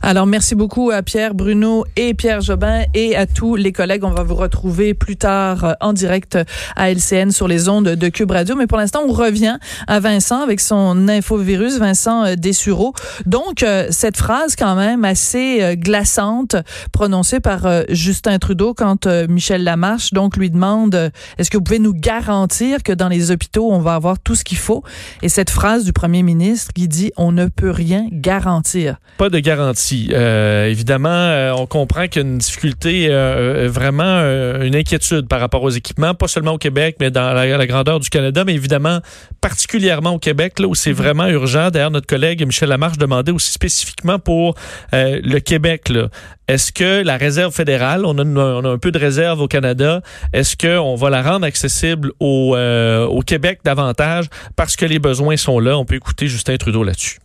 Alors, merci beaucoup à Pierre Bruno et Pierre Jobin et à tous les collègues. On va vous retrouver plus tard euh, en direct à LCN sur les ondes de Cube Radio. Mais pour l'instant, on revient à Vincent avec son infovirus, Vincent euh, Dessureau. Donc, euh, cette phrase quand même assez glaçante prononcée par Justin Trudeau quand Michel Lamarche donc lui demande est-ce que vous pouvez nous garantir que dans les hôpitaux, on va avoir tout ce qu'il faut? Et cette phrase du premier ministre qui dit on ne peut rien garantir. Pas de garantie euh, évidemment, euh, on comprend qu'il y a une difficulté, euh, vraiment une inquiétude par rapport aux équipements, pas seulement au Québec, mais dans la, grandeur du Canada, mais évidemment particulièrement au Québec, là où c'est mm-hmm. vraiment urgent. D'ailleurs, notre collègue Michel Lamarche demandait aussi spécifiquement pour le Québec. Est-ce que la réserve fédérale, on a, on a, un peu de réserve au Canada, est-ce qu'on va la rendre accessible au, au Québec davantage parce que les besoins sont là? On peut écouter Justin Trudeau là-dessus.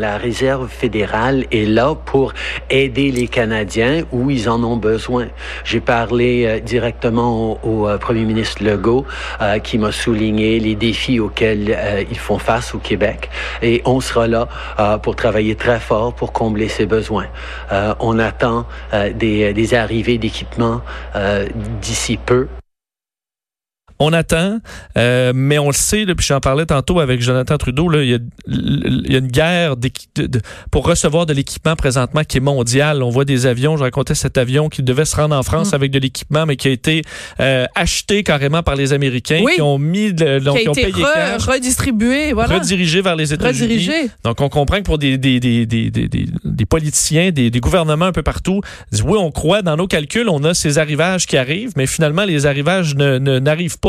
La réserve fédérale est là pour aider les Canadiens où ils en ont besoin. J'ai parlé euh, directement au, euh, premier ministre Legault euh, qui m'a souligné les défis auxquels ils font face au Québec et on sera là pour travailler très fort pour combler ces besoins. on attend des, des arrivées d'équipements d'ici peu. On attend, euh, mais on le sait, puis j'en parlais tantôt avec Jonathan Trudeau, là, il, y a, il y a une guerre de, pour recevoir de l'équipement présentement qui est mondial. On voit des avions, je racontais cet avion qui devait se rendre en France mm. avec de l'équipement, mais qui a été euh, acheté carrément par les Américains, qui ont mis, de, donc, qui ont payé redistribué, voilà. redirigé vers les États-Unis. Donc on comprend que pour des, des, des, des, des, des politiciens, des, des gouvernements un peu partout, disent, oui, on croit dans nos calculs, on a ces arrivages qui arrivent, mais finalement les arrivages ne, n'arrivent pas.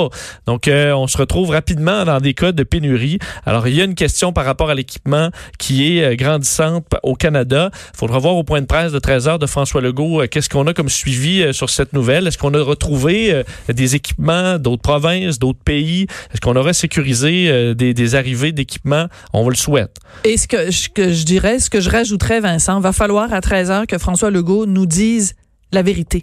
Donc, euh, on se retrouve rapidement dans des cas de pénurie. Alors, il y a une question par rapport à l'équipement qui est euh, grandissante au Canada. Il faudra voir au point de presse de 13 heures de François Legault euh, qu'est-ce qu'on a comme suivi sur cette nouvelle. Est-ce qu'on a retrouvé des équipements d'autres provinces, d'autres pays? Est-ce qu'on aurait sécurisé des, arrivées d'équipements? On le souhaite. Et ce que, ce que je dirais, ce que je rajouterais, Vincent, va falloir à 13 heures que François Legault nous dise la vérité.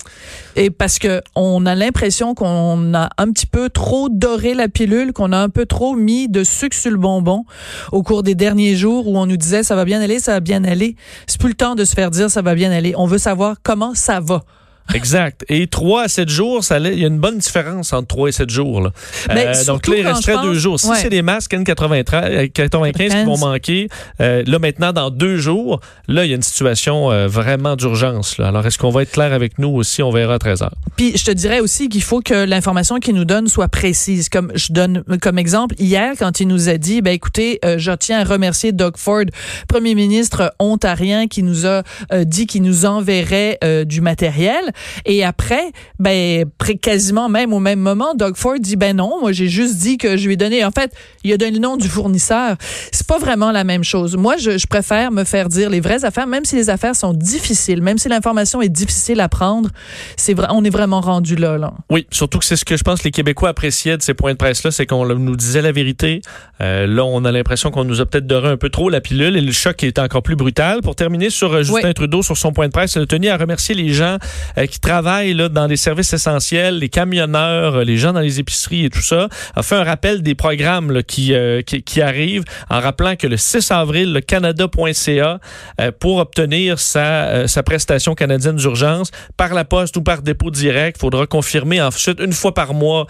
Et parce que on a l'impression qu'on a un petit peu trop doré la pilule, qu'on a un peu trop mis de sucre sur le bonbon au cours des derniers jours où on nous disait ça va bien aller, ça va bien aller. C'est plus le temps de se faire dire ça va bien aller. On veut savoir comment ça va. Exact. Et 3 à 7 jours, ça, il y a une bonne différence entre 3 et 7 jours. Là. Euh, donc là, il resterait deux jours. Si c'est des masques N95 qui vont manquer, euh, là maintenant, dans deux jours, là, il y a une situation euh, vraiment d'urgence. Alors, est-ce qu'on va être clair avec nous aussi? On verra à 13 heures. Puis, je te dirais aussi qu'il faut que l'information qu'il nous donne soit précise. Comme je donne comme exemple, hier, quand il nous a dit, ben écoutez, je tiens à remercier Doug Ford, premier ministre ontarien, qui nous a dit qu'il nous enverrait du matériel. Et après, ben, quasiment même au même moment, Doug Ford dit, ben non, moi, j'ai juste dit que je lui ai donné, en fait, il a donné le nom du fournisseur. C'est pas vraiment la même chose. Moi, je, je préfère me faire dire les vraies affaires, même si les affaires sont difficiles, même si l'information est difficile à prendre, c'est vrai, on est vraiment rendu là, là. Oui, surtout que c'est ce que je pense que les Québécois appréciaient de ces points de presse-là, c'est qu'on nous disait la vérité. Euh, là, on a l'impression qu'on nous a peut-être doré un peu trop la pilule et le choc est encore plus brutal. Pour terminer sur euh, Justin Trudeau, sur son point de presse, il a tenu à remercier les gens euh, qui travaillent là, dans les services essentiels, les camionneurs, les gens dans les épiceries et tout ça, a fait un rappel des programmes là, qui, euh, qui, qui, arrivent en rappelant que le 6 avril, le Canada.ca, euh, pour obtenir sa, euh, sa prestation canadienne d'urgence par la poste ou par dépôt direct, il faudra confirmer ensuite une fois par mois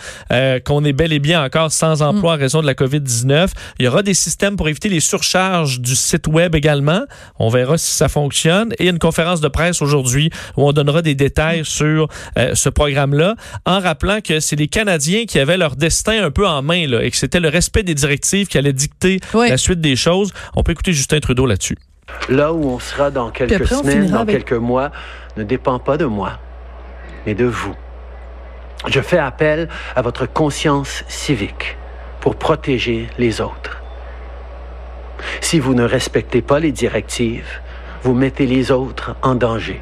qu'on est bel et bien encore sans emploi en raison de la COVID-19. Il y aura des systèmes pour éviter les surcharges du site web également. On verra si ça fonctionne. Et une conférence de presse aujourd'hui où on donnera des détails sur euh, ce programme-là, en rappelant que c'est les Canadiens qui avaient leur destin un peu en main là, et que c'était le respect des directives qui allait dicter la suite des choses. On peut écouter Justin Trudeau là-dessus. Là où on sera dans quelques semaines, dans quelques mois, ne dépend pas de moi, mais de vous. Je fais appel à votre conscience civique pour protéger les autres. Si vous ne respectez pas les directives, vous mettez les autres en danger.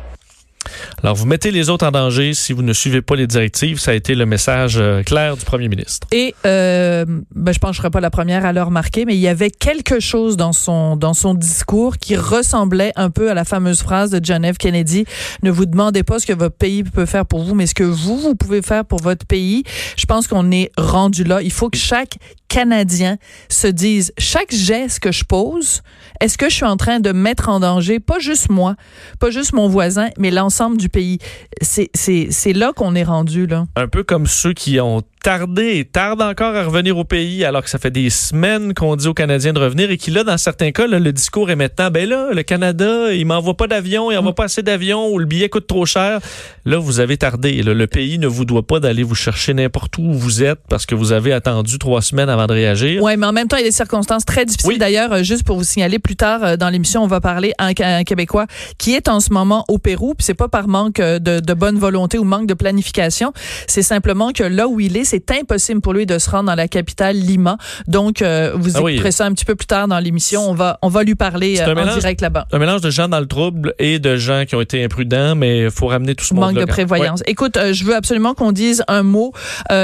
Alors, vous mettez les autres en danger si vous ne suivez pas les directives. Ça a été le message euh, clair du premier ministre. Et euh, ben, je pense que je ne serai pas la première à le remarquer, mais il y avait quelque chose dans son, dans son discours qui ressemblait un peu à la fameuse phrase de John F. Kennedy. Ne vous demandez pas ce que votre pays peut faire pour vous, mais ce que vous, vous pouvez faire pour votre pays. Je pense qu'on est rendu là. Il faut que chaque Canadiens se disent chaque geste que je pose, est-ce que je suis en train de mettre en danger pas juste moi, pas juste mon voisin, mais l'ensemble du pays? C'est là qu'on est rendu, là. Un peu comme ceux qui ont tardé et tardent encore à revenir au pays alors que ça fait des semaines qu'on dit aux Canadiens de revenir et qui là dans certains cas le discours est maintenant ben là le Canada il m'envoie pas d'avion il envoie pas assez d'avions ou le billet coûte trop cher. Là vous avez tardé le pays ne vous doit pas d'aller vous chercher n'importe où vous êtes parce que vous avez attendu trois semaines avant de réagir. Oui mais en même temps il y a des circonstances très difficiles. D'ailleurs euh, juste pour vous signaler plus tard euh, dans l'émission on va parler à un, Québécois qui est en ce moment au Pérou puis c'est pas par manque euh, de, de bonne volonté ou manque de planification. C'est simplement que là où il est c'est impossible pour lui de se rendre dans la capitale Lima. Donc, euh, vous ah écouterez ça un petit peu plus tard dans l'émission. On va, on va lui parler euh, en direct là-bas. Un mélange de gens dans le trouble et de gens qui ont été imprudents, mais il faut ramener tout ce monde Manque de prévoyance. Écoute, euh, je veux absolument qu'on dise un mot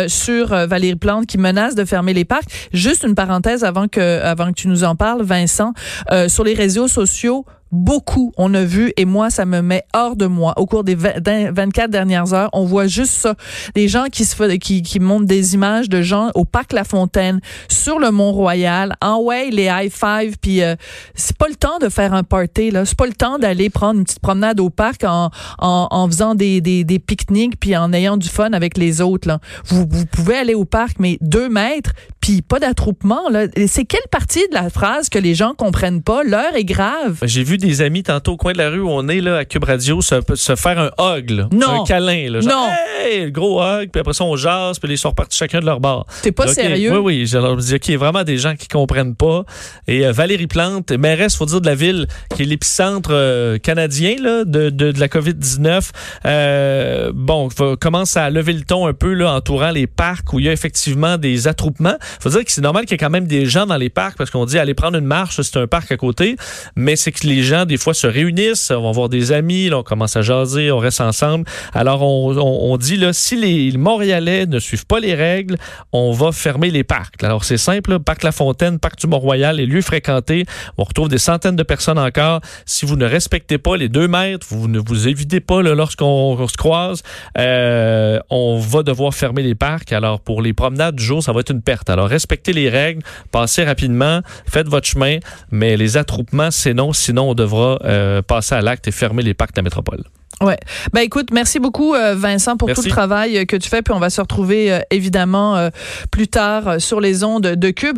sur Valérie Plante qui menace de fermer les parcs. Juste une parenthèse avant que, avant que tu nous en parles, Vincent. sur les réseaux sociaux, beaucoup, on a vu, et moi, ça me met hors de moi. Au cours des 24 dernières heures, on voit juste ça. Des gens qui se qui, qui montrent des images de gens au parc La Fontaine, sur le Mont-Royal, en way, les high five, puis euh, c'est pas le temps de faire un party, là. C'est pas le temps d'aller prendre une petite promenade au parc en, en, en faisant des, des, des pique-niques, puis en ayant du fun avec les autres, là. Vous, vous pouvez aller au parc, mais deux mètres, puis pas d'attroupement, là. C'est quelle partie de la phrase que les gens comprennent pas? L'heure est grave. J'ai vu des amis tantôt au coin de la rue où on est là à Cube Radio se, se faire un hug, non. un câlin. Là, non. Hey, gros hug, puis après ça on jase, puis ils sont repartis chacun de leur bar. T'es pas sérieux? Oui, oui. Je leur dis, OK, il y a vraiment des gens qui comprennent pas. Et euh, Valérie Plante, mairesse, faut dire, de la ville, qui est l'épicentre euh, canadien là, de, de, de la COVID-19, euh, bon, commence à lever le ton un peu là, entourant les parcs où il y a effectivement des attroupements. Faut dire que c'est normal qu'il y ait quand même des gens dans les parcs parce qu'on dit aller prendre une marche, c'est un parc à côté, mais c'est que les gens, des fois, se réunissent, on va voir des amis, là, on commence à jaser, on reste ensemble. Alors, on, on, dit, là, si les Montréalais ne suivent pas les règles, on va fermer les parcs. Alors, c'est simple, parc La Fontaine, parc du Mont-Royal, les lieux fréquentés, on retrouve des centaines de personnes encore. Si vous ne respectez pas les deux mètres, vous ne vous évitez pas lorsqu'on se croise, euh, on va devoir fermer les parcs. Alors, pour les promenades du jour, ça va être une perte. Alors, respectez les règles, passez rapidement, faites votre chemin, mais les attroupements, c'est non, sinon on devra euh, passer à l'acte et fermer les parcs de la métropole. Ouais. Ben écoute, merci beaucoup euh, Vincent pour tout le travail que tu fais puis on va se retrouver euh, évidemment plus tard sur les ondes de Cube.